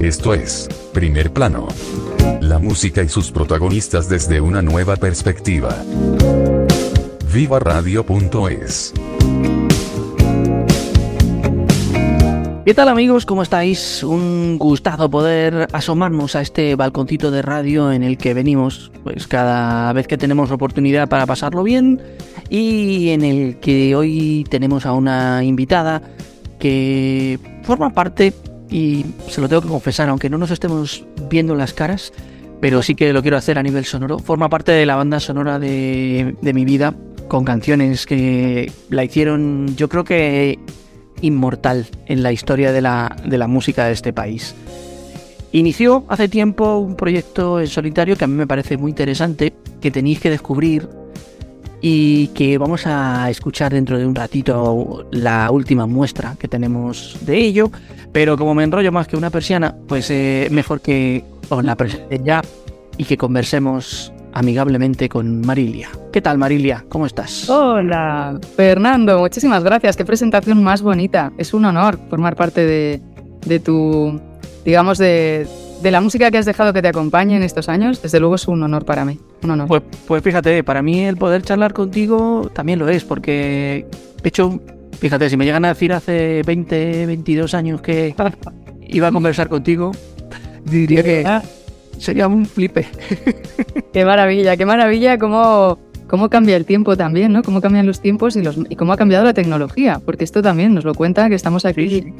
Esto es Primer Plano. La música y sus protagonistas desde una nueva perspectiva. Viva Radio.es ¿Qué tal amigos? ¿Cómo estáis? Un gustazo poder asomarnos a este balconcito de radio en el que venimos pues cada vez que tenemos oportunidad para pasarlo bien y en el que hoy tenemos a una invitada que forma parte y se lo tengo que confesar, aunque no nos estemos viendo las caras, pero sí que lo quiero hacer a nivel sonoro. Forma parte de la banda sonora de, mi vida, con canciones que la hicieron, yo creo que inmortal en la historia de la, de la música de este país. Inició hace tiempo un proyecto en solitario que a mí me parece muy interesante, que tenéis que descubrir y que vamos a escuchar dentro de un ratito la última muestra que tenemos de ello. Pero como me enrollo más que una persiana, pues eh, mejor que os la presente ya y que conversemos amigablemente con Marilia. ¿Qué tal Marilia? ¿Cómo estás? Hola, Fernando, muchísimas gracias. Qué presentación más bonita. Es un honor formar parte de, de tu, digamos, de, de la música que has dejado que te acompañe en estos años, desde luego es un honor para mí. Un honor. Pues, pues fíjate, para mí el poder charlar contigo también lo es, porque de hecho, fíjate, si me llegan a decir hace 20, 22 años que iba a conversar contigo, diría que sería un flipe. Qué maravilla, qué maravilla cómo, cómo cambia el tiempo también, ¿no? Cómo cambian los tiempos y, los, y cómo ha cambiado la tecnología, porque esto también nos lo cuenta que estamos aquí Sí.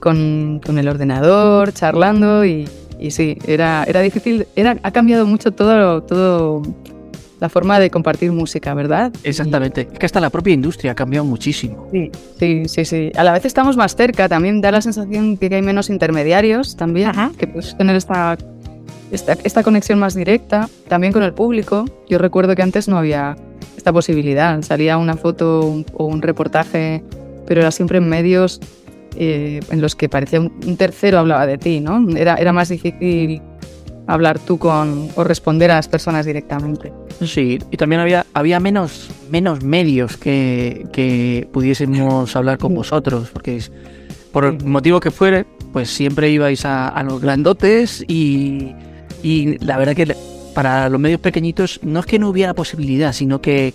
con, con el ordenador, charlando y, y sí, era, era difícil, era, ha cambiado mucho todo, todo la forma de compartir música, ¿verdad? Exactamente. Es que hasta la propia industria ha cambiado muchísimo. Sí, sí, sí, sí. A la vez estamos más cerca, también da la sensación de que hay menos intermediarios también, que puedes tener esta, esta, esta conexión más directa, también con el público. Yo recuerdo que antes no había esta posibilidad, salía una foto o un reportaje, pero era siempre en medios eh, en los que parecía un, un tercero hablaba de ti, ¿no? Era, era más difícil hablar tú con o responder a las personas directamente. Sí, y también había, había menos, menos medios que, que pudiésemos hablar con vosotros, porque es- por el motivo que fuere, pues siempre ibais a, a los grandotes y, y la verdad que para los medios pequeñitos no es que no hubiera posibilidad, sino que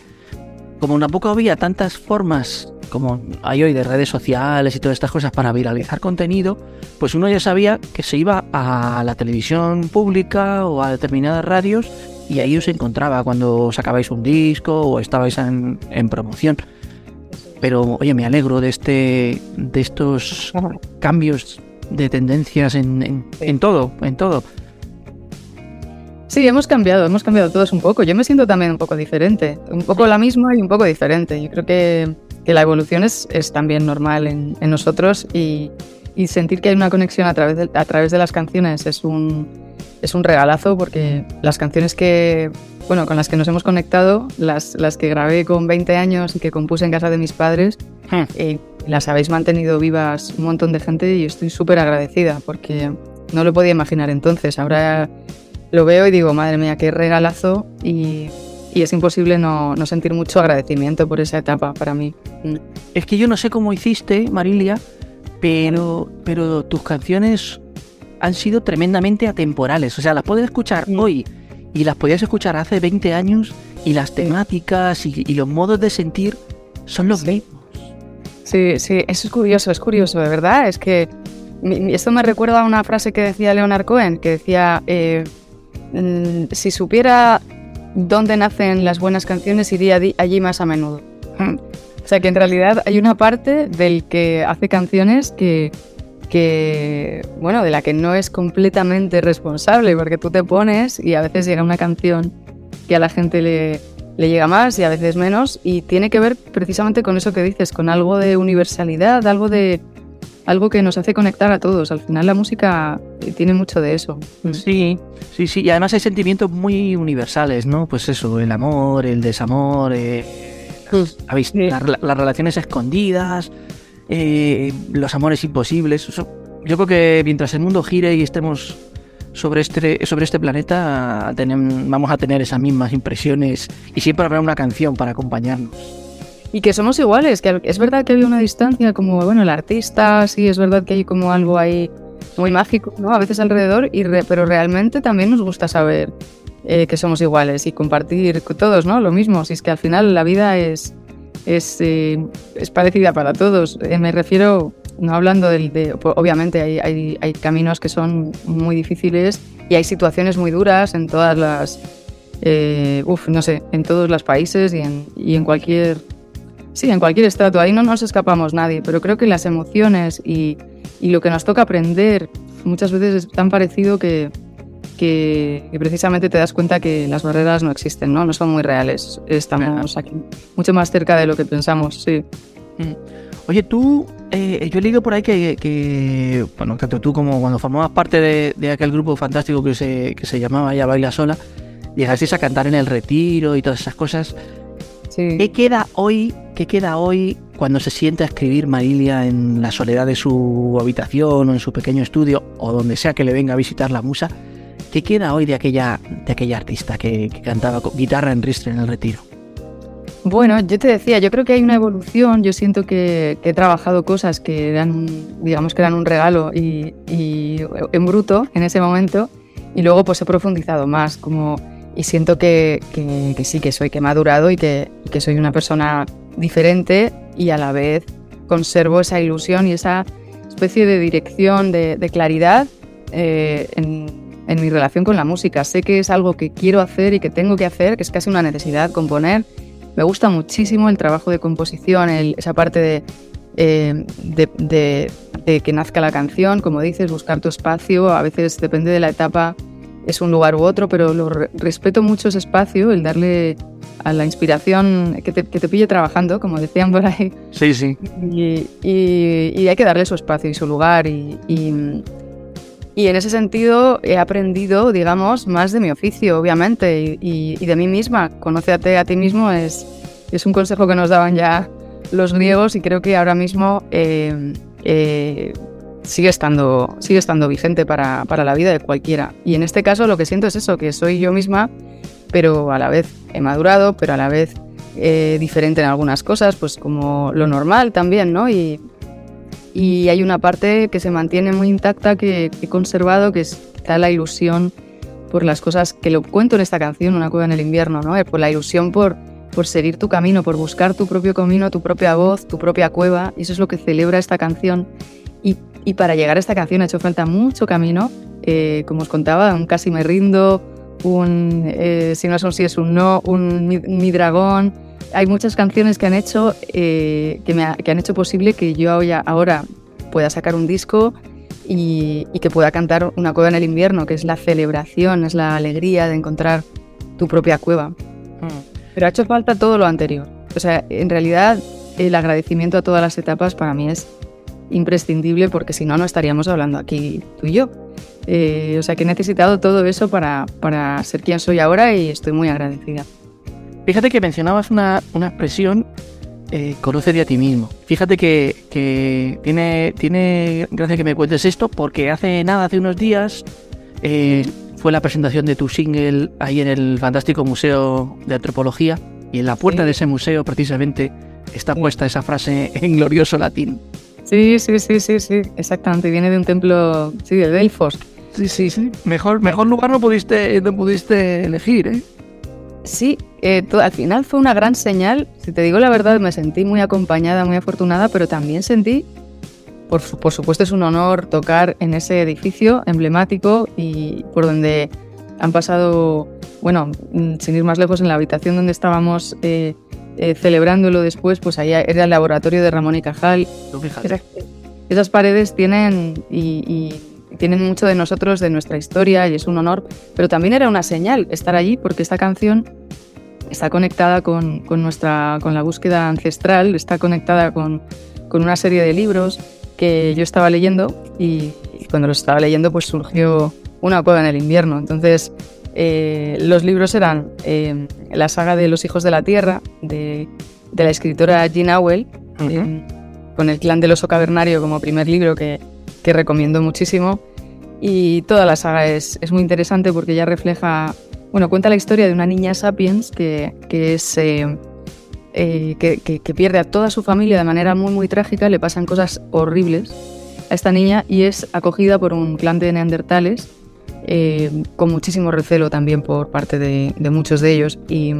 como tampoco había tantas formas como hay hoy de redes sociales y todas estas cosas para viralizar contenido, pues uno ya sabía que se iba a la televisión pública o a determinadas radios y ahí os encontraba cuando sacabais un disco o estabais en, en promoción. Pero oye, me alegro de este de estos cambios de tendencias en, en- en todo, en todo. Sí, hemos cambiado, hemos cambiado todos un poco. Yo me siento también un poco diferente, un poco la misma y un poco diferente. Yo creo que, que la evolución es, es también normal en, en nosotros y, y sentir que hay una conexión a través de, a través de las canciones es un, es un regalazo porque las canciones que, bueno, con las que nos hemos conectado, las, las que grabé con 20 años y que compuse en casa de mis padres, Hmm. eh, las habéis mantenido vivas un montón de gente y estoy súper agradecida porque no lo podía imaginar entonces. Ahora lo veo y digo, madre mía, qué regalazo y, y es imposible no, no sentir mucho agradecimiento por esa etapa para mí. Es que yo no sé cómo hiciste, Marilia, pero, pero tus canciones han sido tremendamente atemporales. O sea, las puedes escuchar hoy y las podías escuchar hace 20 años y las temáticas y, y los modos de sentir son los mismos. Sí, sí, eso es curioso, es curioso, de verdad. Es que esto me recuerda a una frase que decía Leonard Cohen, que decía, eh, mm, si supiera dónde nacen las buenas canciones, iría allí más a menudo. O sea que en realidad hay una parte del que hace canciones que, que, bueno, de la que no es completamente responsable, porque tú te pones y a veces llega una canción que a la gente le, le llega más y a veces menos, y tiene que ver precisamente con eso que dices, con algo de universalidad, algo de, algo que nos hace conectar a todos. Al final la música eh, tiene mucho de eso. Mm. Sí, sí, sí. Y además hay sentimientos muy universales, ¿no? Pues eso, el amor, el desamor, eh, las, mm. las, relaciones escondidas, eh, los amores imposibles. yo creo que mientras el mundo gire y estemos sobre este, sobre este planeta, vamos a tener esas mismas impresiones y siempre habrá una canción para acompañarnos. Y que somos iguales, que es verdad que hay una distancia, como, bueno, el artista, sí, es verdad que hay como algo ahí muy mágico, ¿no? A veces alrededor, y pero realmente también nos gusta saber eh, que somos iguales y compartir todos, ¿no? Lo mismo, si es que al final la vida es, es, eh, es parecida para todos. Eh, me refiero, no hablando del, de, obviamente hay, hay, caminos que son muy difíciles y hay situaciones muy duras en todas las, uf, no sé, en todos los países y en, y en cualquier Sí, en cualquier estrato, ahí no nos escapamos nadie, pero creo que las emociones y, lo que nos toca aprender muchas veces es tan parecido que, que, precisamente te das cuenta que las barreras no existen, ¿no? No son muy reales. Estamos aquí mucho más cerca de lo que pensamos, sí. Mm. Oye, tú, eh, yo he leído por ahí que, bueno, tanto tú como cuando formabas parte de, aquel grupo fantástico que se, que se llamaba Ya Baila Sola, llegasteis a cantar en el retiro y todas esas cosas. ¿Qué queda hoy? ¿Qué queda hoy cuando se siente a escribir Marilia en la soledad de su habitación o en su pequeño estudio o donde sea que le venga a visitar la musa? ¿Qué queda hoy de aquella, de aquella artista que, cantaba con guitarra en ristre en el retiro? Bueno, yo te decía, yo creo que hay una evolución. Yo siento que, he trabajado cosas que eran, digamos, que eran un regalo y, y en bruto en ese momento, y luego pues he profundizado más, como y siento que, que, sí, que soy, que he madurado y que, que, soy una persona diferente y a la vez conservo esa ilusión y esa especie de dirección, de, claridad eh, en, en, mi relación con la música. Sé que es algo que quiero hacer y que tengo que hacer, que es casi una necesidad componer. Me gusta muchísimo el trabajo de composición, esa parte de, eh, de que nazca la canción, como dices, buscar tu espacio, a veces depende de la etapa es un lugar u otro, pero lo respeto mucho ese espacio, el darle a la inspiración que te, que te pille trabajando, como decían por ahí. Sí, sí. Y, y, hay que darle su espacio y su lugar. Y, y, en ese sentido he aprendido, digamos, más de mi oficio, obviamente, y, de mí misma. Conócete a ti mismo es, es un consejo que nos daban ya los griegos y creo que ahora mismo eh, eh, sigue estando, sigue estando vigente para, para, la vida de cualquiera. Y en este caso lo que siento es eso, que soy yo misma, pero a la vez he madurado, pero a la vez eh, diferente en algunas cosas, pues como lo normal también, ¿no? Y, y hay una parte que se mantiene muy intacta, que, he conservado, que es la ilusión por las cosas que lo cuento en esta canción, Una cueva en el invierno, ¿no? Por la ilusión por, por seguir tu camino, por buscar tu propio camino, tu propia voz, tu propia cueva. Y eso es lo que celebra esta canción. Y y para llegar a esta canción ha hecho falta mucho camino. Eh, como os contaba, un casi me rindo, un eh, si no es un sí es un no, un mi, dragón. Hay muchas canciones que han hecho eh, que, me que, han hecho posible que yo ahora pueda sacar un disco y, que pueda cantar una cueva en el invierno, que es la celebración, es la alegría de encontrar tu propia cueva. Mm. Pero ha hecho falta todo lo anterior. O sea, en realidad el agradecimiento a todas las etapas para mí es imprescindible porque si no, no estaríamos hablando aquí tú y yo. Eh, o sea que he necesitado todo eso para, para, ser quien soy ahora y estoy muy agradecida. Fíjate que mencionabas una, una expresión, eh, conócete a ti mismo. Fíjate que, que, tiene, tiene gracia que me cuentes esto porque hace nada, hace unos días, eh, fue la presentación de tu single ahí en el fantástico Museo de Antropología y en la puerta de ese museo precisamente está puesta esa frase en glorioso latín. Sí, sí, sí, sí, sí, exactamente. Viene de un templo, sí, de Delfos. Sí, sí, sí. Mejor, mejor lugar no pudiste, no pudiste elegir, ¿eh? Sí, eh, al final fue una gran señal. Si te digo la verdad, me sentí muy acompañada, muy afortunada, pero también sentí, por, por supuesto es un honor tocar en ese edificio emblemático y por donde han pasado, bueno, mm, sin ir más lejos, en la habitación donde estábamos eh, eh, celebrándolo después, pues ahí era el laboratorio de Ramón y Cajal. Esas, paredes tienen y, tienen mucho de nosotros, de nuestra historia y es un honor, pero también era una señal estar allí porque esta canción está conectada con, con nuestra, con la búsqueda ancestral, está conectada con, con una serie de libros que yo estaba leyendo y, cuando los estaba leyendo pues surgió una cueva en el invierno. Entonces eh, los libros eran eh, la saga de Los Hijos de la Tierra de, la escritora Jean Auel, eh, con el clan del oso cavernario como primer libro que, que recomiendo muchísimo. Y toda la saga es, es, muy interesante porque ya refleja, bueno, cuenta la historia de una niña sapiens que, que es... que, que, pierde a toda su familia de manera muy muy trágica, le pasan cosas horribles a esta niña y es acogida por un clan de neandertales eh, con muchísimo recelo también por parte de, muchos de ellos. Y,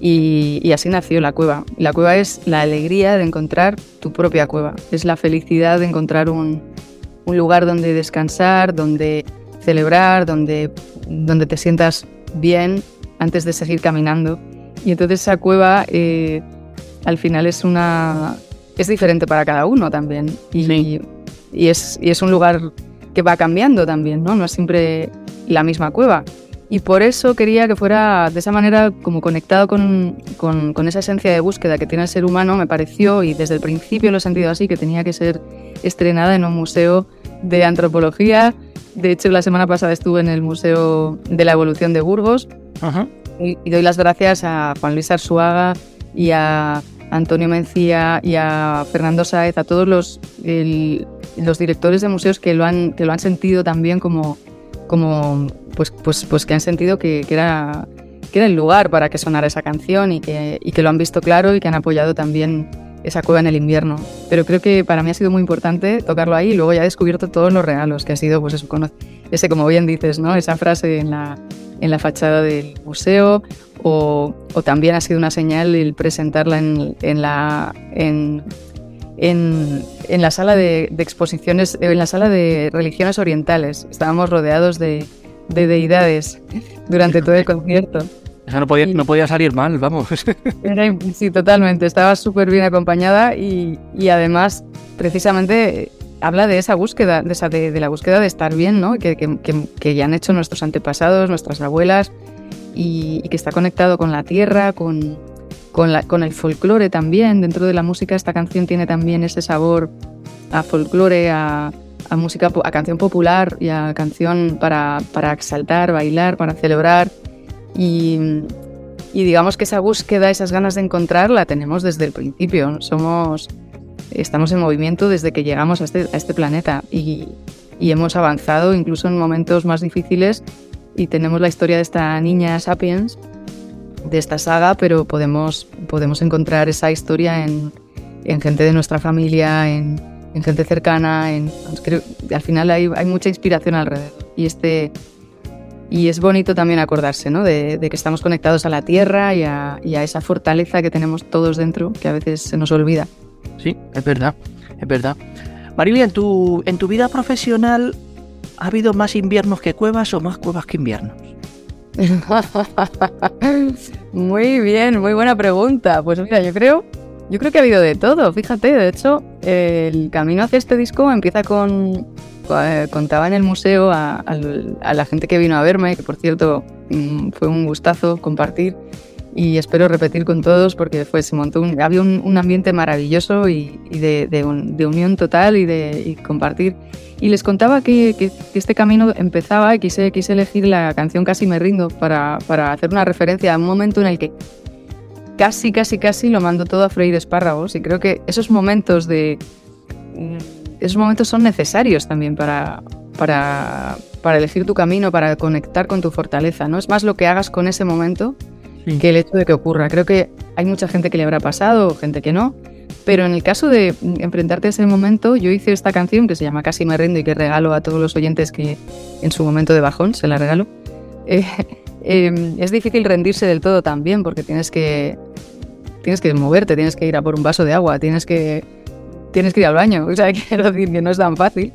y, así nació la cueva. La cueva es la alegría de encontrar tu propia cueva, es la felicidad de encontrar un, un lugar donde descansar, donde celebrar, donde, donde te sientas bien antes de seguir caminando. Y entonces esa cueva eh, al final es una... es diferente para cada uno también. Y, y, es, y es un lugar que va cambiando también, ¿no? No es siempre la misma cueva. Y por eso quería que fuera de esa manera como conectado con, con, esa esencia de búsqueda que tiene el ser humano, me pareció, y desde el principio lo he sentido así, que tenía que ser estrenada en un museo de antropología. De hecho, la semana pasada estuve en el Museo de la Evolución de Burgos Y, y, doy las gracias a Juan Luis Arzuaga y a Antonio Mencía y a Fernando Saez, a todos los, los directores de museos que lo han, que lo han sentido también como, como pues, pues, pues que han sentido que, que, era, que era el lugar para que sonara esa canción y que, y que lo han visto claro y que han apoyado también esa cueva en el invierno. Pero creo que para mí ha sido muy importante tocarlo ahí y luego ya he descubierto todos los regalos, que ha sido pues eso, ese, como bien dices, ¿no? esa frase en la, en la fachada del museo o, también ha sido una señal el presentarla en, la, en, en, la sala de, de, exposiciones, en la sala de religiones orientales. Estábamos rodeados de, de deidades durante todo el concierto. Eso no podía, no podía salir mal, vamos. sí, totalmente. Estaba súper bien acompañada y, y, además, precisamente, habla de esa búsqueda, de, esa, de, la búsqueda de estar bien, ¿no? Que, que, que, ya han hecho nuestros antepasados, nuestras abuelas, y, que está conectado con la tierra, con, con, la, con el folclore también. Dentro de la música, esta canción tiene también ese sabor a folclore, a, a música, a canción popular y a canción para, para exaltar, bailar, para celebrar. Y, y, digamos que esa búsqueda, esas ganas de encontrar, la tenemos desde el principio. Somos, estamos en movimiento desde que llegamos a este, a este planeta y, y hemos avanzado incluso en momentos más difíciles y tenemos la historia de esta niña Sapiens, de esta saga, pero podemos, podemos encontrar esa historia en, en gente de nuestra familia, en, en gente cercana, en, creo, al final hay, hay, mucha inspiración alrededor. Y, este, y es bonito también acordarse ¿no? de, de, que estamos conectados a la tierra y a, y a, esa fortaleza que tenemos todos dentro, que a veces se nos olvida. Sí, es verdad, es verdad. Marilia, en tu, en tu vida profesional, ¿ha habido más inviernos que cuevas o más cuevas que inviernos? muy bien, muy buena pregunta. Pues mira, yo creo yo creo que ha habido de todo, fíjate, de hecho, el camino hacia este disco empieza con... Eh, contaba en el museo a, la gente que vino a verme, que por cierto mm, fue un gustazo compartir y espero repetir con todos porque fue, se montó un, había un, ambiente maravilloso y, de, unión total y de compartir. Y les contaba que, que, este camino empezaba y quise, quise elegir la canción Casi me rindo para, para hacer una referencia a un momento en el que casi, casi, casi lo mando todo a freír espárragos y creo que esos momentos de... Mm, esos momentos son necesarios también para, para, para elegir tu camino, para conectar con tu fortaleza. No es más lo que hagas con ese momento que el hecho de que ocurra. Creo que hay mucha gente que le habrá pasado, gente que no, pero en el caso de enfrentarte a ese momento, yo hice esta canción que se llama Casi me rindo y que regalo a todos los oyentes que en su momento de bajón se la regalo. Eh, eh, es difícil rendirse del todo también porque tienes que tienes que moverte, tienes que ir a por un vaso de agua, tienes que, tienes que ir al baño. O sea, quiero decir que no es tan fácil.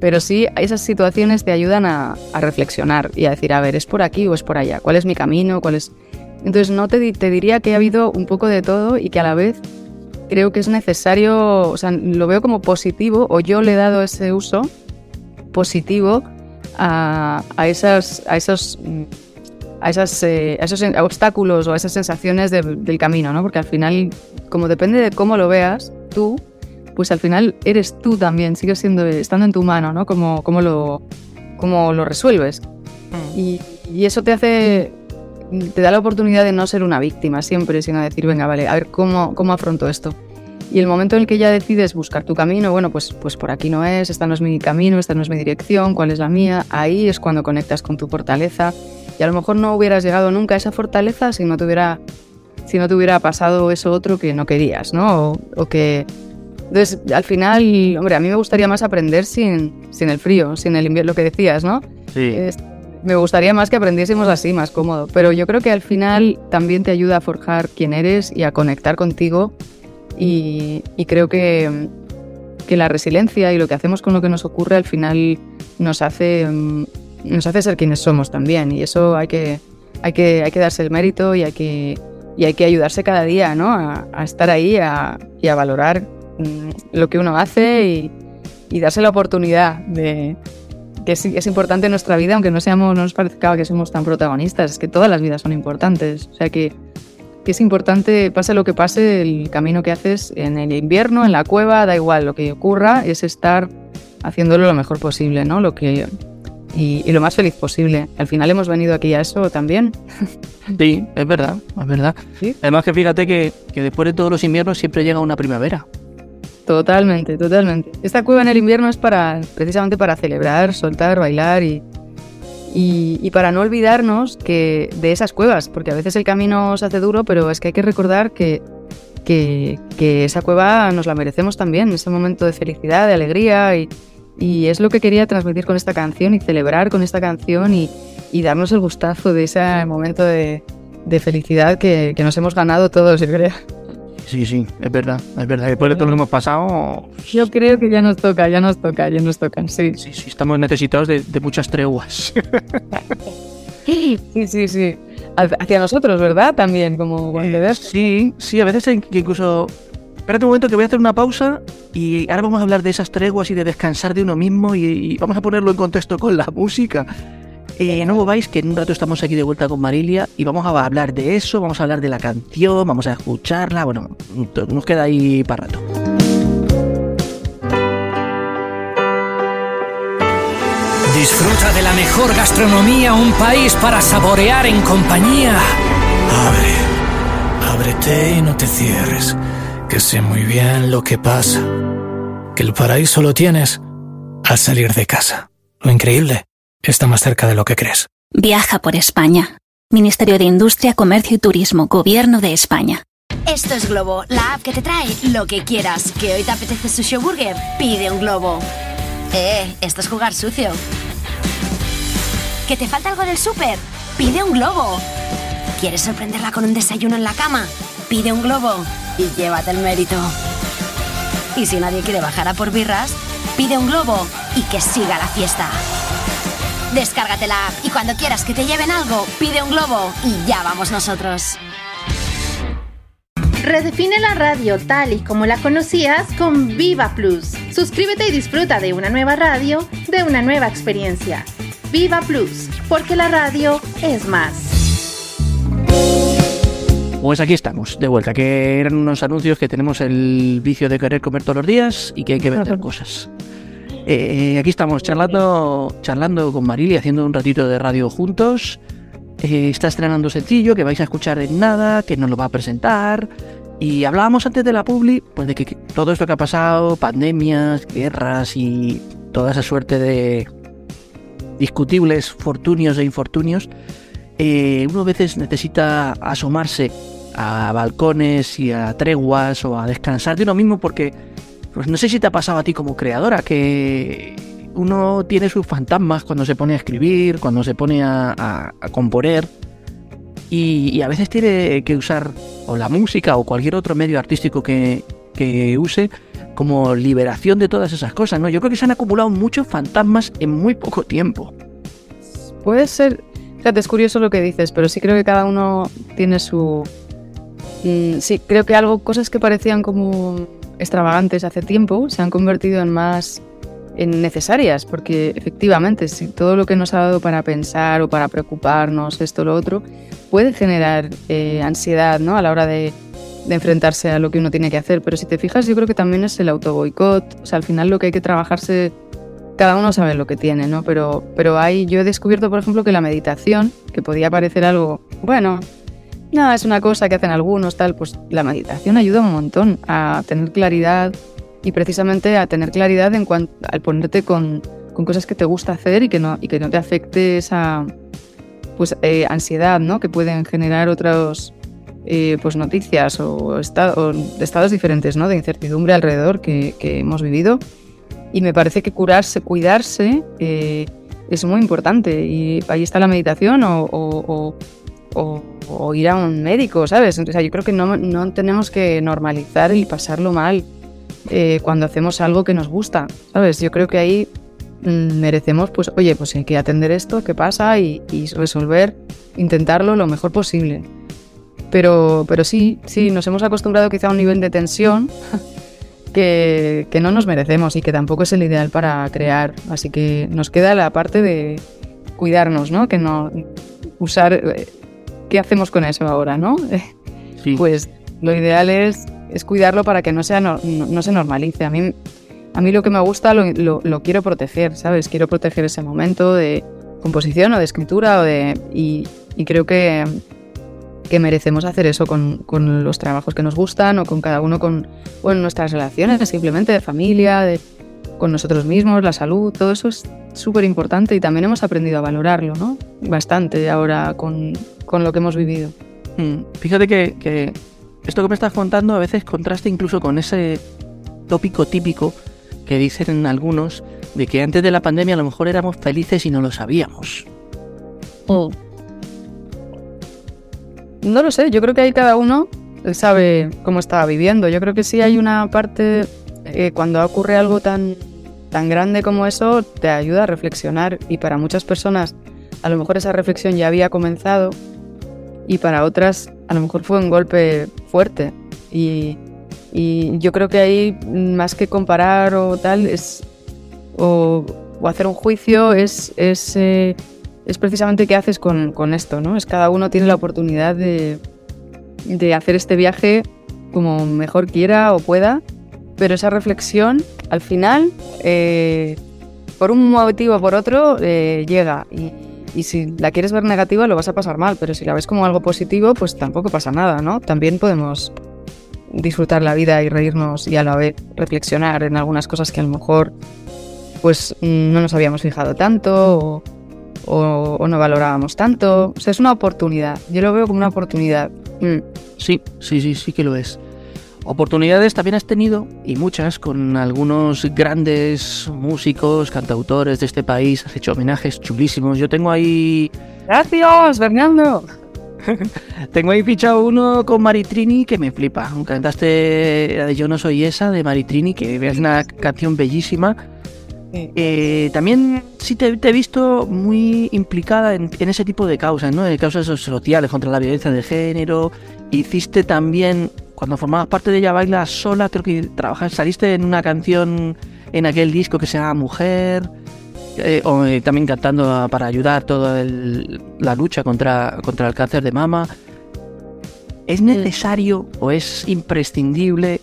Pero sí, esas situaciones te ayudan a, reflexionar y a decir, a ver, ¿es por aquí o es por allá? ¿Cuál es mi camino? Entonces, no te, te diría que ha habido un poco de todo y que a la vez creo que es necesario, o sea, lo veo como positivo, o yo le he dado ese uso positivo a, a, esas, a esos a, esas, eh, esos obstáculos o a esas sensaciones del camino, ¿no? Porque al final, como depende de cómo lo veas, tú pues al final eres tú también, sigues siendo, estando en tu mano, ¿no? Como, como, lo, como lo resuelves. Mm. Y, y, eso te hace, te da la oportunidad de no ser una víctima siempre, sino decir, venga, vale, a ver cómo, cómo afronto esto. Y el momento en el que ya decides buscar tu camino, bueno, pues, pues por aquí no es, esta no es mi camino, esta no es mi dirección, cuál es la mía, ahí es cuando conectas con tu fortaleza. Y a lo mejor no hubieras llegado nunca a esa fortaleza si no te hubiera, si no te hubiera pasado eso otro que no querías, ¿no? O, que... Entonces, al final, hombre, a mí me gustaría más aprender sin, sin el frío, sin el invierno, lo que decías, ¿no? Sí. me gustaría más que aprendiésemos así, más cómodo. Pero yo creo que al final también te ayuda a forjar quién eres y a conectar contigo y, creo que, que, la resiliencia y lo que hacemos con lo que nos ocurre al final nos hace, mm, nos hace ser quienes somos también. Y eso hay que, hay que, hay que darse el mérito y hay que, y hay que ayudarse cada día ¿no? a, estar ahí a, y a valorar mm, lo que uno hace y, darse la oportunidad de, que es, es, importante nuestra vida, aunque no seamos, no nos parezca que somos tan protagonistas, es que todas las vidas son importantes. O sea que que es importante, pase lo que pase, el camino que haces en el invierno, en la cueva, da igual, lo que ocurra es estar haciéndolo lo mejor posible, ¿no? Lo que y, lo más feliz posible. Al final hemos venido aquí a eso también. Sí, es verdad, es verdad. Además que fíjate que, que después de todos los inviernos siempre llega una primavera. Totalmente, totalmente. Esta cueva en el invierno es para precisamente para celebrar, soltar, bailar y, y, para no olvidarnos que de esas cuevas, porque a veces el camino se hace duro, pero es que hay que recordar que, que, esa cueva nos la merecemos también, ese momento de felicidad, de alegría, y, y, es lo que quería transmitir con esta canción y celebrar con esta canción y, y darnos el gustazo de ese momento de, de felicidad que, que, nos hemos ganado todos, yo creo. Sí, sí, es verdad, es verdad. Después de todo lo que hemos pasado... Yo creo que ya nos toca, ya nos toca, ya nos tocan, sí. Sí, sí, estamos necesitados de, muchas treguas. sí, sí, sí. Hacia nosotros, ¿verdad? También, como eh, Sí, sí, a veces incluso... Espérate un momento que voy a hacer una pausa y ahora vamos a hablar de esas treguas y de descansar de uno mismo y vamos a ponerlo en contexto con la música. Eh, no vais que en un rato estamos aquí de vuelta con Marilia y vamos a hablar de eso, vamos a hablar de la canción, vamos a escucharla, bueno, nos queda ahí para rato. Disfruta de la mejor gastronomía, un país para saborear en compañía. Abre, ábrete y no te cierres, que sé muy bien lo que pasa, que el paraíso lo tienes al salir de casa. Lo increíble está más cerca de lo que crees. Viaja por España. Ministerio de Industria, Comercio y Turismo, Gobierno de España. Esto es Globo, la app que te trae lo que quieras. ¿Que hoy te apetece sushi o burger? Pide un globo. Eh, esto es jugar sucio. ¿Que te falta algo del súper? Pide un globo. ¿Quieres sorprenderla con un desayuno en la cama? Pide un globo y llévate el mérito. Y si nadie quiere bajar a por birras, pide un globo y que siga la fiesta. Descárgate la app y cuando quieras que te lleven algo, pide un globo y ya vamos nosotros. Redefine la radio tal y como la conocías con Viva Plus. Suscríbete y disfruta de una nueva radio, de una nueva experiencia. Viva Plus, porque la radio es más. Pues aquí estamos, de vuelta, que eran unos anuncios que tenemos el vicio de querer comer todos los días y que hay que vender cosas. Eh, aquí estamos charlando, charlando con Marili, haciendo un ratito de radio juntos. Eh, está estrenando sencillo que vais a escuchar en nada, que nos lo va a presentar. Y hablábamos antes de la publi, pues de que todo esto que ha pasado, pandemias, guerras y toda esa suerte de discutibles fortunios e infortunios, eh, uno a veces necesita asomarse a balcones y a treguas o a descansar de uno mismo porque pues no sé si te ha pasado a ti como creadora, que uno tiene sus fantasmas cuando se pone a escribir, cuando se pone a, componer, y, a veces tiene que usar o la música o cualquier otro medio artístico que, use como liberación de todas esas cosas, ¿no? Yo creo que se han acumulado muchos fantasmas en muy poco tiempo. Puede ser, fíjate, es curioso lo que dices, pero sí creo que cada uno tiene su... Mm, sí, creo que algo, cosas que parecían como extravagantes hace tiempo se han convertido en más en necesarias, porque efectivamente, si todo lo que nos ha dado para pensar o para preocuparnos, esto lo otro, puede generar eh, ansiedad ¿no? a la hora de, de enfrentarse a lo que uno tiene que hacer. Pero si te fijas, yo creo que también es el autoboicot. O sea, al final lo que hay que trabajarse, cada uno sabe lo que tiene, ¿no? Pero, pero hay, yo he descubierto, por ejemplo, que la meditación, que podía parecer algo, bueno, no, es una cosa que hacen algunos, tal, pues la meditación ayuda un montón a tener claridad y precisamente a tener claridad en cuanto al ponerte con, con cosas que te gusta hacer y que no, y que no te afecte esa pues, eh, ansiedad ¿no? que pueden generar otros eh, pues noticias o, estados diferentes ¿no? de incertidumbre alrededor que, hemos vivido. Y me parece que curarse, cuidarse eh, es muy importante. Y ahí está la meditación o, o, ir a un médico, ¿sabes? O sea, yo creo que no, no tenemos que normalizar y pasarlo mal eh, cuando hacemos algo que nos gusta, ¿sabes? Yo creo que ahí mm, merecemos, pues, oye, pues hay que atender esto, qué pasa y, y resolver, intentarlo lo mejor posible. Pero, pero sí, sí, nos hemos acostumbrado quizá a un nivel de tensión que, que, no nos merecemos y que tampoco es el ideal para crear. Así que nos queda la parte de cuidarnos, ¿no? Que no usar... Eh, ¿Qué hacemos con eso ahora, no? Sí. Pues lo ideal es, es cuidarlo para que no, sea, no, no, se normalice. A mí, a mí lo que me gusta lo, lo, lo, quiero proteger, ¿sabes? Quiero proteger ese momento de composición o de escritura o de, y, y creo que que merecemos hacer eso con, con, los trabajos que nos gustan o con cada uno con bueno, nuestras relaciones, simplemente de familia, de, con nosotros mismos, la salud, todo eso es súper importante y también hemos aprendido a valorarlo, ¿no? Bastante ahora con, con lo que hemos vivido. Mm, fíjate que, que, esto que me estás contando a veces contrasta incluso con ese tópico típico que dicen algunos de que antes de la pandemia a lo mejor éramos felices y no lo sabíamos. Oh. No lo sé, yo creo que ahí cada uno sabe cómo estaba viviendo. Yo creo que sí hay una parte, eh, cuando ocurre algo tan, tan grande como eso, te ayuda a reflexionar y para muchas personas a lo mejor esa reflexión ya había comenzado y para otras a lo mejor fue un golpe fuerte. Y, yo creo que ahí, más que comparar o tal, es, o, hacer un juicio, es, es eh, es precisamente qué haces con, esto, ¿no? Es cada uno tiene la oportunidad de, hacer este viaje como mejor quiera o pueda, pero esa reflexión al final, eh, por un motivo o por otro, eh, llega. Y, si la quieres ver negativa lo vas a pasar mal, pero si la ves como algo positivo, pues tampoco pasa nada, ¿no? También podemos disfrutar la vida y reírnos y a la vez reflexionar en algunas cosas que a lo mejor pues no nos habíamos fijado tanto o, no valorábamos tanto. O sea, es una oportunidad. Yo lo veo como una oportunidad. Mm. Sí, sí, sí, sí que lo es. Oportunidades también has tenido, y muchas, con algunos grandes músicos, cantautores de este país. Has hecho homenajes chulísimos. Yo tengo ahí... Gracias, Fernando. tengo ahí fichado uno con Maritrini que me flipa. Cantaste la de Yo no soy esa de Maritrini, que es una canción bellísima eh, también sí te, he visto muy implicada en, ese tipo de causas, ¿no? De causas sociales contra la violencia de género. Hiciste también, cuando formabas parte de ella Baila Sola, creo que trabajas, saliste en una canción en aquel disco que se llama Mujer. Eh, o eh, también cantando para ayudar toda la lucha contra, contra el cáncer de mama. ¿Es necesario o es imprescindible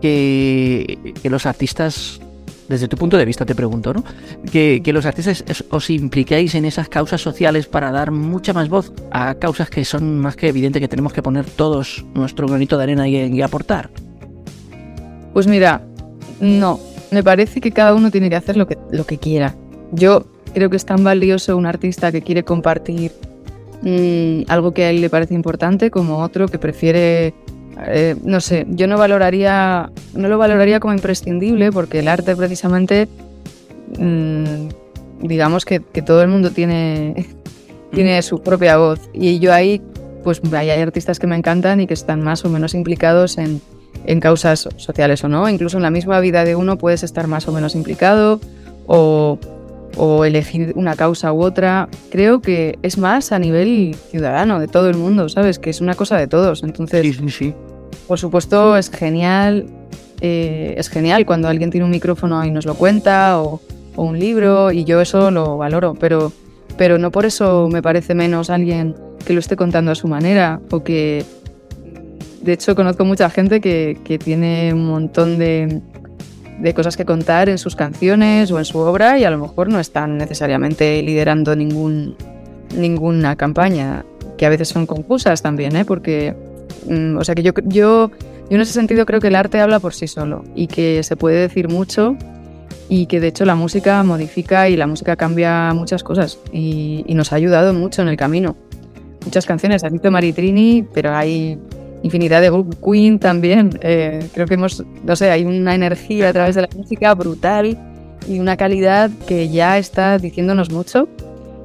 que, que los artistas desde tu punto de vista te pregunto, ¿no? Que, los artistas os impliquéis en esas causas sociales para dar mucha más voz a causas que son más que evidente que tenemos que poner todos nuestro granito de arena y, aportar. Pues mira, no. Me parece que cada uno tiene que hacer lo que, lo que quiera. Yo creo que es tan valioso un artista que quiere compartir mm, algo que a él le parece importante como otro que prefiere eh, no sé, yo no valoraría, no lo valoraría como imprescindible porque el arte precisamente, mm, digamos que, todo el mundo tiene, tiene su propia voz. Y yo ahí, pues hay artistas que me encantan y que están más o menos implicados en, en causas sociales o no, incluso en la misma vida de uno puedes estar más o menos implicado o, o elegir una causa u otra. Creo que es más a nivel ciudadano, de todo el mundo, ¿sabes? Que es una cosa de todos. Entonces, sí, sí, sí. Por supuesto, es genial. Eh, es genial cuando alguien tiene un micrófono y nos lo cuenta o, un libro y yo eso lo valoro, pero, pero no por eso me parece menos alguien que lo esté contando a su manera o que de hecho, conozco mucha gente que, que tiene un montón de, de cosas que contar en sus canciones o en su obra y a lo mejor no están necesariamente liderando ninguna campaña, que a veces son confusas también, ¿eh? porque, mm, o sea, que yo, yo, yo en ese sentido creo que el arte habla por sí solo y que se puede decir mucho y que de hecho la música modifica y la música cambia muchas cosas y, y nos ha ayudado mucho en el camino. Muchas canciones, has dicho Maritrini, pero hay infinidad de Queen también. Eh, creo que hemos, no sé, hay una energía a través de la música brutal y una calidad que ya está diciéndonos mucho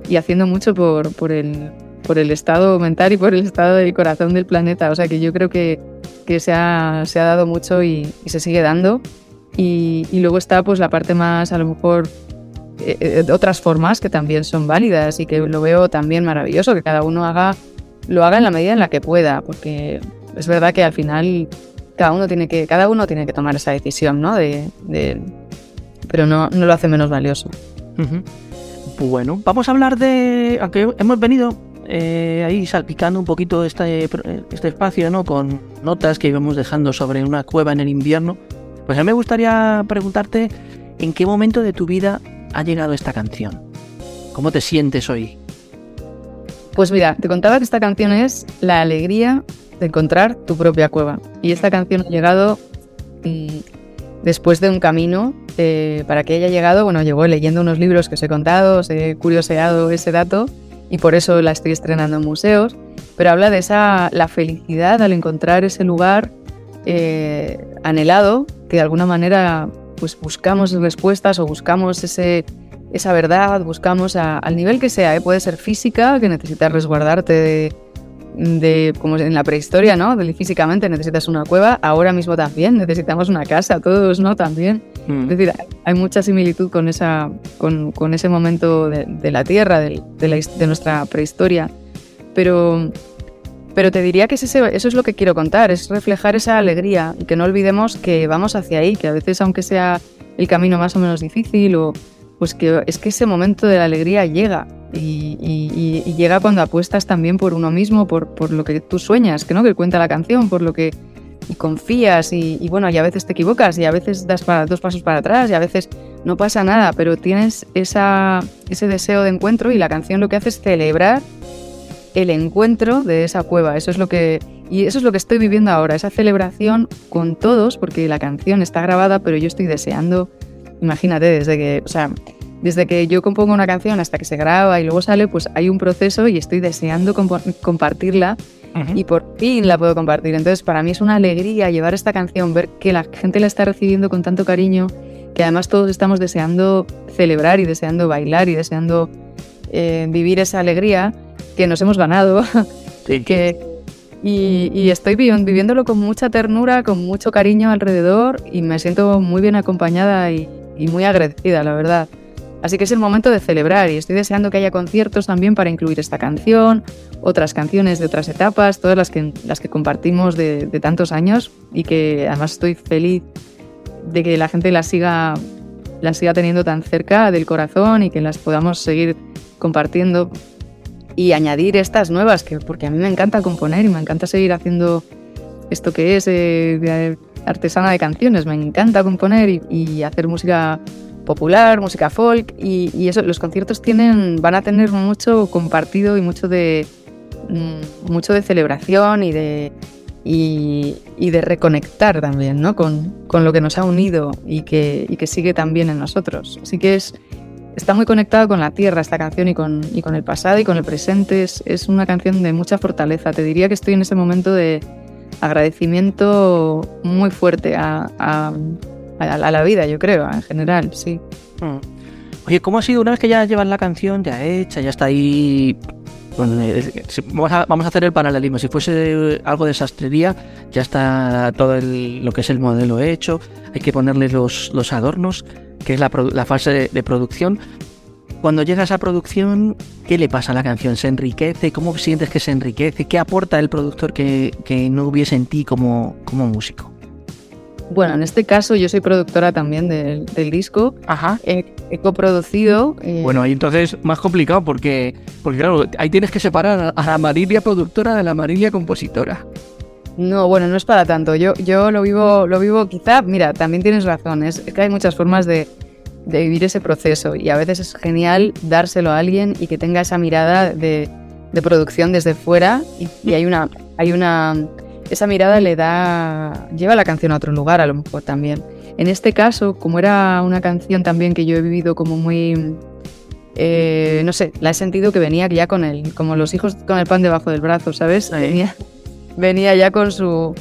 y haciendo mucho por, por, el, por el estado mental y por el estado del corazón del planeta. O sea que yo creo que, que se, ha, se ha dado mucho y, y se sigue dando. Y, y, luego está pues la parte más, a lo mejor, eh, eh, otras formas que también son válidas y que lo veo también maravilloso, que cada uno haga lo haga en la medida en la que pueda, porque es verdad que al final cada uno tiene que, cada uno tiene que tomar esa decisión, ¿no? De, de pero no, no, lo hace menos valioso. Uh -huh. Bueno, vamos a hablar de. Aunque hemos venido eh, ahí salpicando un poquito este, este espacio, ¿no? Con notas que íbamos dejando sobre una cueva en el invierno. Pues a mí me gustaría preguntarte en qué momento de tu vida ha llegado esta canción. ¿Cómo te sientes hoy? Pues mira, te contaba que esta canción es la alegría de encontrar tu propia cueva. Y esta canción ha llegado mmm, después de un camino. Eh, para que haya llegado, bueno, llegó leyendo unos libros que os he contado, os he curioseado ese dato y por eso la estoy estrenando en museos. Pero habla de esa la felicidad al encontrar ese lugar eh, anhelado, que de alguna manera pues buscamos respuestas o buscamos ese, esa verdad, buscamos al nivel que sea, ¿eh? puede ser física, que necesitas resguardarte de, de, como en la prehistoria, ¿no? De, físicamente necesitas una cueva, ahora mismo también necesitamos una casa, todos, ¿no? También. Mm. Es decir, hay mucha similitud con, esa, con, con ese momento de, de la Tierra, de, de, la, de, nuestra prehistoria. Pero, pero te diría que ese, eso es lo que quiero contar, es reflejar esa alegría y que no olvidemos que vamos hacia ahí, que a veces aunque sea el camino más o menos difícil o pues que es que ese momento de la alegría llega y, llega cuando apuestas también por uno mismo, por, por lo que tú sueñas, que no que cuenta la canción, por lo que confías y, bueno, y a veces te equivocas y a veces das dos pasos para atrás y a veces no pasa nada, pero tienes esa, ese deseo de encuentro y la canción lo que hace es celebrar el encuentro de esa cueva. Eso es lo que y eso es lo que estoy viviendo ahora, esa celebración con todos, porque la canción está grabada, pero yo estoy deseando, imagínate, desde que, o sea, desde que yo compongo una canción hasta que se graba y luego sale, pues hay un proceso y estoy deseando comp compartirla uh -huh. y por fin la puedo compartir. Entonces, para mí es una alegría llevar esta canción, ver que la gente la está recibiendo con tanto cariño, que además todos estamos deseando celebrar y deseando bailar y deseando eh, vivir esa alegría que nos hemos ganado. Sí. que, y, y, estoy viviéndolo con mucha ternura, con mucho cariño alrededor y me siento muy bien acompañada y, y muy agradecida, la verdad. Así que es el momento de celebrar y estoy deseando que haya conciertos también para incluir esta canción, otras canciones de otras etapas, todas las que, las que compartimos de, tantos años y que además estoy feliz de que la gente las siga, las siga teniendo tan cerca del corazón y que las podamos seguir compartiendo y añadir estas nuevas, que, porque a mí me encanta componer y me encanta seguir haciendo esto que es eh, artesana de canciones, me encanta componer y, hacer música popular, música folk y, eso, los conciertos tienen, van a tener mucho compartido y mucho de mmm, mucho de celebración y de y, y de reconectar también, ¿no? Con, con, lo que nos ha unido y que, y que sigue también en nosotros. Así que es está muy conectado con la tierra esta canción y con, y con el pasado y con el presente. Es, es una canción de mucha fortaleza. Te diría que estoy en ese momento de agradecimiento muy fuerte a, la vida, yo creo, en general, sí. Hmm. Oye, ¿cómo ha sido una vez que ya llevas la canción ya hecha, ya está ahí? Bueno, vamos, a, vamos a hacer el paralelismo. Si fuese algo de sastrería, ya está todo el, lo que es el modelo hecho, hay que ponerle los, adornos, que es la, la fase de, producción. Cuando llega esa producción, ¿qué le pasa a la canción? ¿Se enriquece? ¿Cómo sientes que se enriquece? ¿Qué aporta el productor que, que no hubiese en ti como, como músico? Bueno, en este caso yo soy productora también del, del disco. Ajá. He, he coproducido. Eh... Bueno, ahí entonces más complicado porque, porque, claro, ahí tienes que separar a la Marilia productora de la Marilia compositora. No, bueno, no es para tanto. Yo, yo lo vivo, lo vivo quizá, mira, también tienes razón, es, que hay muchas formas de, de, vivir ese proceso y a veces es genial dárselo a alguien y que tenga esa mirada de, de producción desde fuera y, hay una, hay una, esa mirada le da, lleva la canción a otro lugar a lo mejor también. En este caso, como era una canción también que yo he vivido como muy, eh, no sé, la he sentido que venía ya con el, como los hijos con el pan debajo del brazo, ¿sabes? Venía, venía ya con su,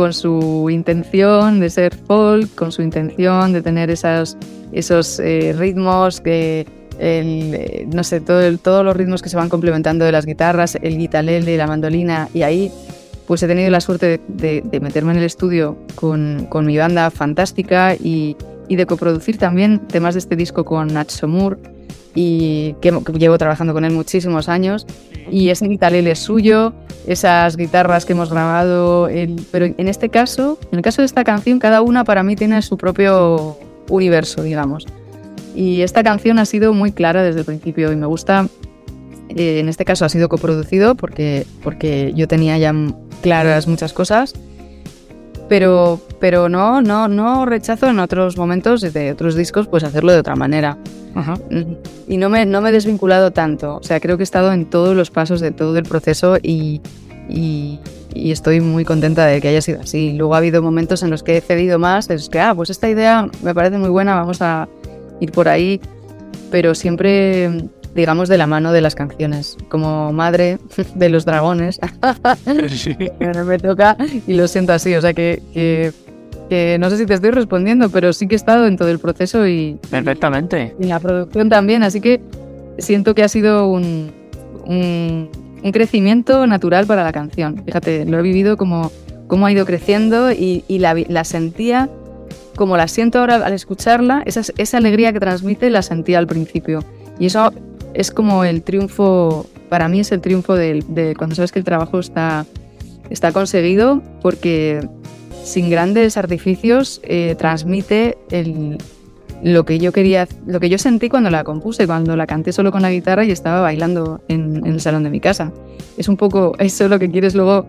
con su intención de ser folk, con su intención de tener esos, esos eh, ritmos que, eh, no sé, todo todos los ritmos que se van complementando de las guitarras, el guitarlele, la mandolina, y ahí pues he tenido la suerte de, meterme en el estudio con, con mi banda fantástica y, y, de coproducir también temas de este disco con Nacho Moore y que, llevo trabajando con él muchísimos años y ese guitarlele es suyo, esas guitarras que hemos grabado, pero en este caso, en el caso de esta canción, cada una para mí tiene su propio universo, digamos. Y esta canción ha sido muy clara desde el principio y me gusta, eh, en este caso ha sido coproducido porque, porque yo tenía ya claras muchas cosas, pero, pero no, no, no rechazo en otros momentos de otros discos pues hacerlo de otra manera. Y no me, no me he desvinculado tanto. O sea, creo que he estado en todos los pasos de todo el proceso y, y, estoy muy contenta de que haya sido así. Luego ha habido momentos en los que he cedido más, es que, ah, pues esta idea me parece muy buena, vamos a ir por ahí, pero siempre, digamos, de la mano de las canciones. Como madre de los dragones, sí. me toca y lo siento así, o sea que, que que no sé si te estoy respondiendo, pero sí que he estado en todo el proceso y... Perfectamente. Y en la producción también, así que siento que ha sido un, un, crecimiento natural para la canción. Fíjate, lo he vivido como, como ha ido creciendo y, y la, la, sentía como la siento ahora al escucharla, esa, esa alegría que transmite la sentía al principio. Y eso es como el triunfo, para mí es el triunfo de, de cuando sabes que el trabajo está, está conseguido porque sin grandes artificios, eh, transmite lo que yo quería, lo que yo sentí cuando la compuse, cuando la canté solo con la guitarra y estaba bailando en, el salón de mi casa. Es un poco eso lo que quieres luego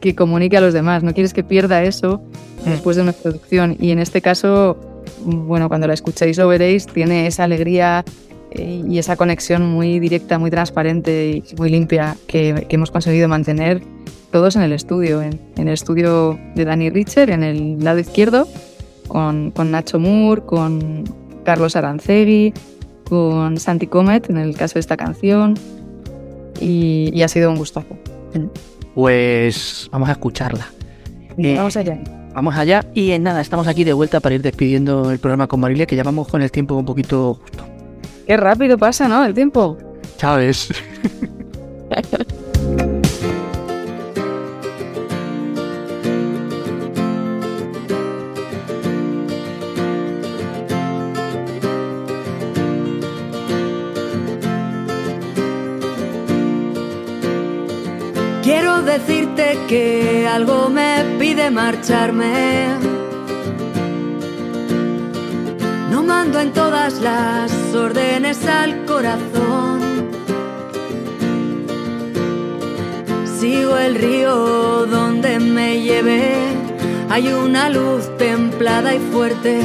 que comunique a los demás, no quieres que pierda eso mm. después de una producción. Y en este caso, bueno, cuando la escuchéis lo veréis, tiene esa alegría eh, y esa conexión muy directa, muy transparente y muy limpia que hemos conseguido mantener todos en el estudio, en, el estudio de Danny Richer, en el lado izquierdo, con, Nacho Moore, con Carlos Arancegui, con Santi Comet, en el caso de esta canción, y, ha sido un gustazo. Pues vamos a escucharla. Eh, vamos allá. Vamos allá y en nada, estamos aquí de vuelta para ir despidiendo el programa con Marilia, que ya vamos con el tiempo un poquito justo. Qué rápido pasa, ¿no? El tiempo. Chávez. decirte que algo me pide marcharme. No mando en todas las órdenes al corazón. Sigo el río donde me llevé. Hay una luz templada y fuerte.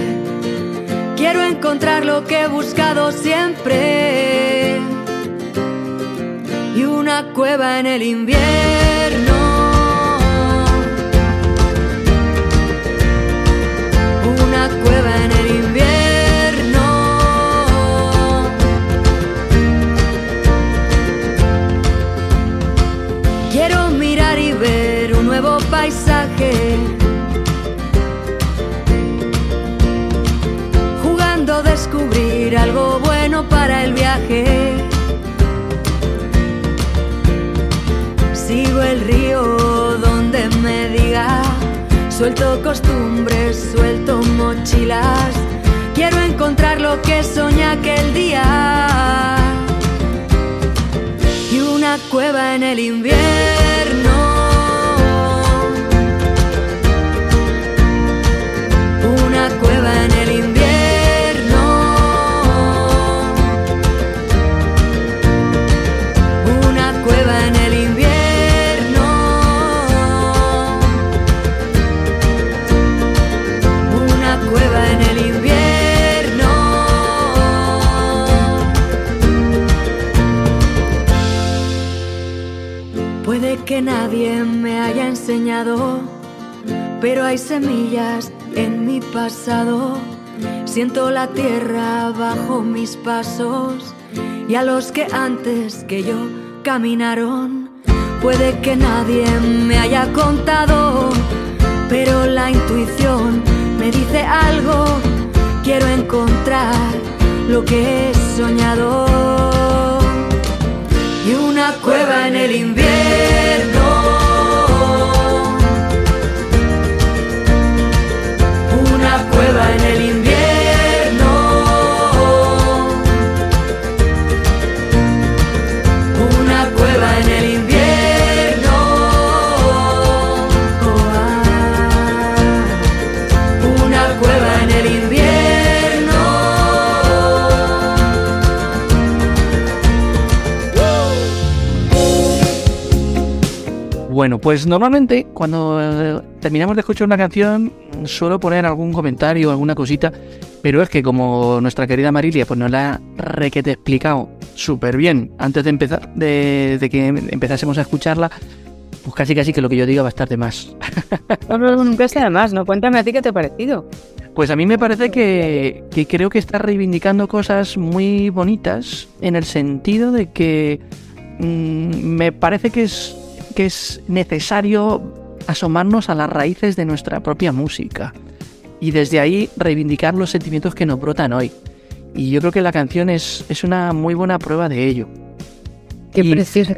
Quiero encontrar lo que he buscado siempre una cueva en el invierno. Una cueva en el invierno. Quiero mirar y ver un nuevo paisaje. Jugando a descubrir algo bueno para el viaje. Suelto costumbres, suelto mochilas. Quiero encontrar lo que soñé aquel día. Y una cueva en el invierno. Puede que nadie me haya enseñado, pero hay semillas en mi pasado. Siento la tierra bajo mis pasos y a los que antes que yo caminaron. Puede que nadie me haya contado, pero la intuición me dice algo. Quiero encontrar lo que he soñado. Y una cueva en el invierno. Una cueva en el invierno. Bueno, pues normalmente cuando eh, terminamos de escuchar una canción suelo poner algún comentario, alguna cosita, pero es que como nuestra querida Marilia pues nos la ha requete explicado súper bien antes de empezar, de, de que empezásemos a escucharla, pues casi casi que lo que yo diga va a estar de más. No, no, nunca está de más, ¿no? Cuéntame a ti qué te ha parecido. Pues a mí me parece que, que creo que está reivindicando cosas muy bonitas en el sentido de que mm, me parece que es, que es necesario asomarnos a las raíces de nuestra propia música y desde ahí reivindicar los sentimientos que nos brotan hoy. Y yo creo que la canción es, es una muy buena prueba de ello. Qué preciosa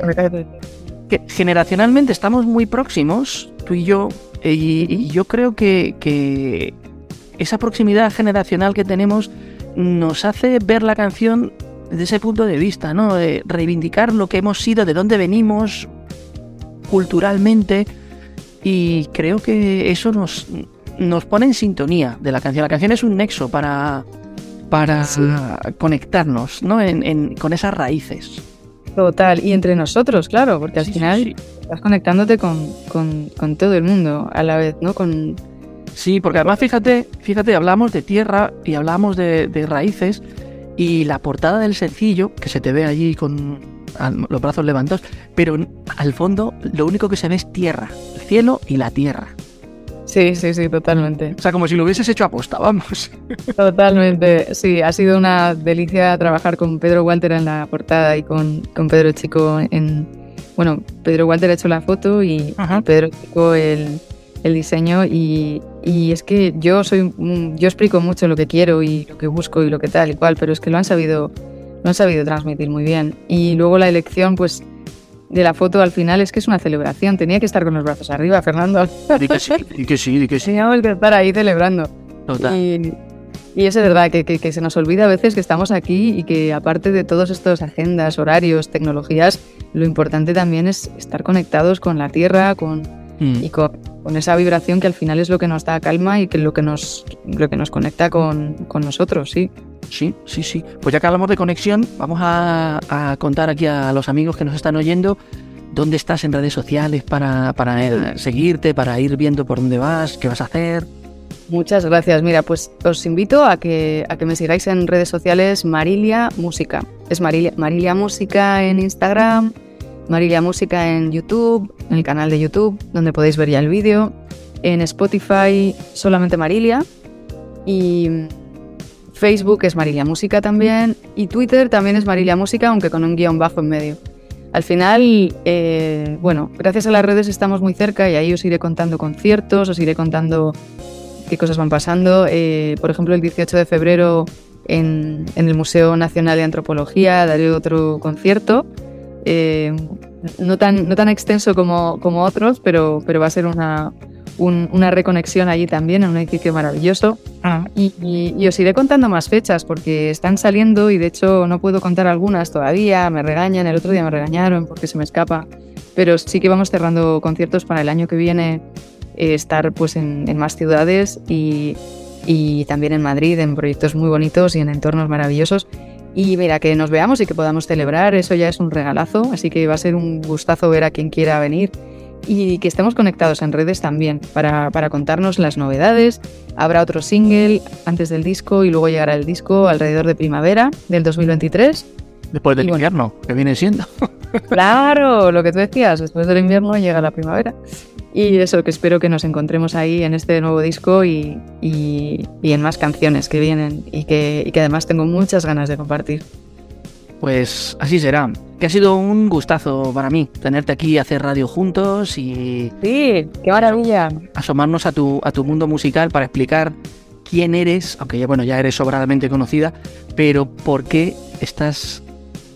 que generacionalmente estamos muy próximos, tú y yo, eh, y, y yo creo que, que esa proximidad generacional que tenemos nos hace ver la canción desde ese punto de vista, ¿no? De reivindicar lo que hemos sido, de dónde venimos culturalmente, y creo que eso nos, nos pone en sintonía de la canción. La canción es un nexo para, para conectarnos, ¿no? En- en- con esas raíces. Total, y entre nosotros, claro, porque al Sí, final sí. estás conectándote con, con- con todo el mundo a la vez, ¿no? Con, Sí, porque además fíjate, fíjate, hablamos de tierra y hablamos de, de raíces y la portada del sencillo, que se te ve allí con los brazos levantados, pero al fondo lo único que se ve es tierra, el cielo y la tierra. Sí, sí, sí, totalmente. O sea, como si lo hubieses hecho aposta, vamos. Totalmente, sí, ha sido una delicia trabajar con Pedro Walter en la portada y con, con Pedro Chico en... Bueno, Pedro Walter ha hecho la foto y, Pedro Chico el, el diseño y, y es que yo soy yo explico mucho lo que quiero y lo que busco y lo que tal y cual, pero es que lo han sabido lo han sabido transmitir muy bien y luego la elección pues de la foto al final es que es una celebración, tenía que estar con los brazos arriba, Fernando. Di que sí, di que sí, di que sí. Teníamos que estar ahí celebrando. Total. Y, y eso es verdad, que, que- que se nos olvida a veces que estamos aquí y que aparte de todos estos agendas, horarios, tecnologías, lo importante también es estar conectados con la tierra con, Mm. y con, con esa vibración que al final es lo que nos da calma y que lo que nos, lo que nos conecta con, con nosotros, sí. Sí, sí, sí. Pues ya que hablamos de conexión, vamos a, contar aquí a los amigos que nos están oyendo dónde estás en redes sociales para, para eh, seguirte, para ir viendo por dónde vas, qué vas a hacer. Muchas gracias. Mira, pues os invito a que, a que me sigáis en redes sociales Marilia Música. Es Marilia, Marilia Música en Instagram, Marilia Música en YouTube, en el canal de YouTube, donde podéis ver ya el vídeo. En Spotify solamente Marilia. Y Facebook es Marilia Música también. Y Twitter también es Marilia Música, aunque con un guion bajo en medio. Al final, eh, bueno, gracias a las redes estamos muy cerca y ahí os iré contando conciertos, os iré contando qué cosas van pasando. Eh, por ejemplo, el 18 de febrero en, el Museo Nacional de Antropología daré otro concierto. eh, no, tan, no tan extenso como, como otros, pero, pero va a ser una, un- una reconexión allí también, en un edificio maravilloso. Y, y- y os iré contando más fechas porque están saliendo y de hecho no puedo contar algunas todavía, me regañan, el otro día me regañaron porque se me escapa, pero sí que vamos cerrando conciertos para el año que viene, eh, estar pues en, en más ciudades y, y también en Madrid, en proyectos muy bonitos y en entornos maravillosos. Y mira, que nos veamos y que podamos celebrar, eso ya es un regalazo, así que va a ser un gustazo ver a quien quiera venir y que estemos conectados en redes también para, para contarnos las novedades. Habrá otro single antes del disco y luego llegará el disco alrededor de primavera del 2023. Después del Y bueno. invierno, que viene siendo. Claro, lo que tú decías, después del invierno llega la primavera. Y eso, que espero que nos encontremos ahí en este nuevo disco y, y, en más canciones que vienen y que, y que además tengo muchas ganas de compartir. Pues así será. Que ha sido un gustazo para mí tenerte aquí, hacer radio juntos y. Sí, qué maravilla. Asomarnos a tu, a tu mundo musical para explicar quién eres, aunque ya, bueno, ya eres sobradamente conocida, pero por qué estás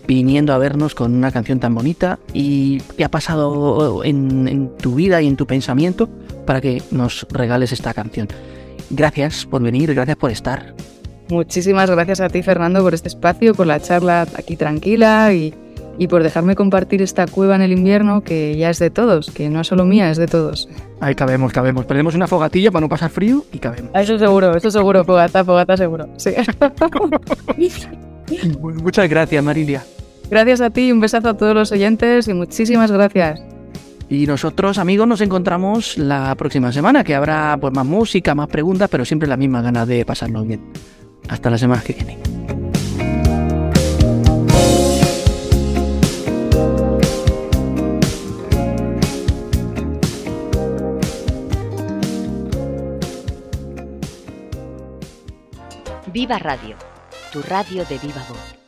viniendo a vernos con una canción tan bonita y qué ha pasado en, en tu vida y en tu pensamiento para que nos regales esta canción. Gracias por venir, gracias por estar. Muchísimas gracias a ti, Fernando, por este espacio, por la charla aquí tranquila y, y por dejarme compartir esta cueva en el invierno que ya es de todos, que no es solo mía, es de todos. Ahí cabemos, cabemos. Perdemos una fogatilla para no pasar frío y cabemos. Eso seguro, eso seguro, fogata, fogata seguro. Sí. Muchas gracias, Marilia. Gracias a ti, un besazo a todos los oyentes y muchísimas gracias. Y nosotros, amigos, nos encontramos la próxima semana, que habrá pues más música, más preguntas, pero siempre la misma ganas de pasarnos bien. Hasta la semana que viene. Viva Radio, tu radio de viva voz.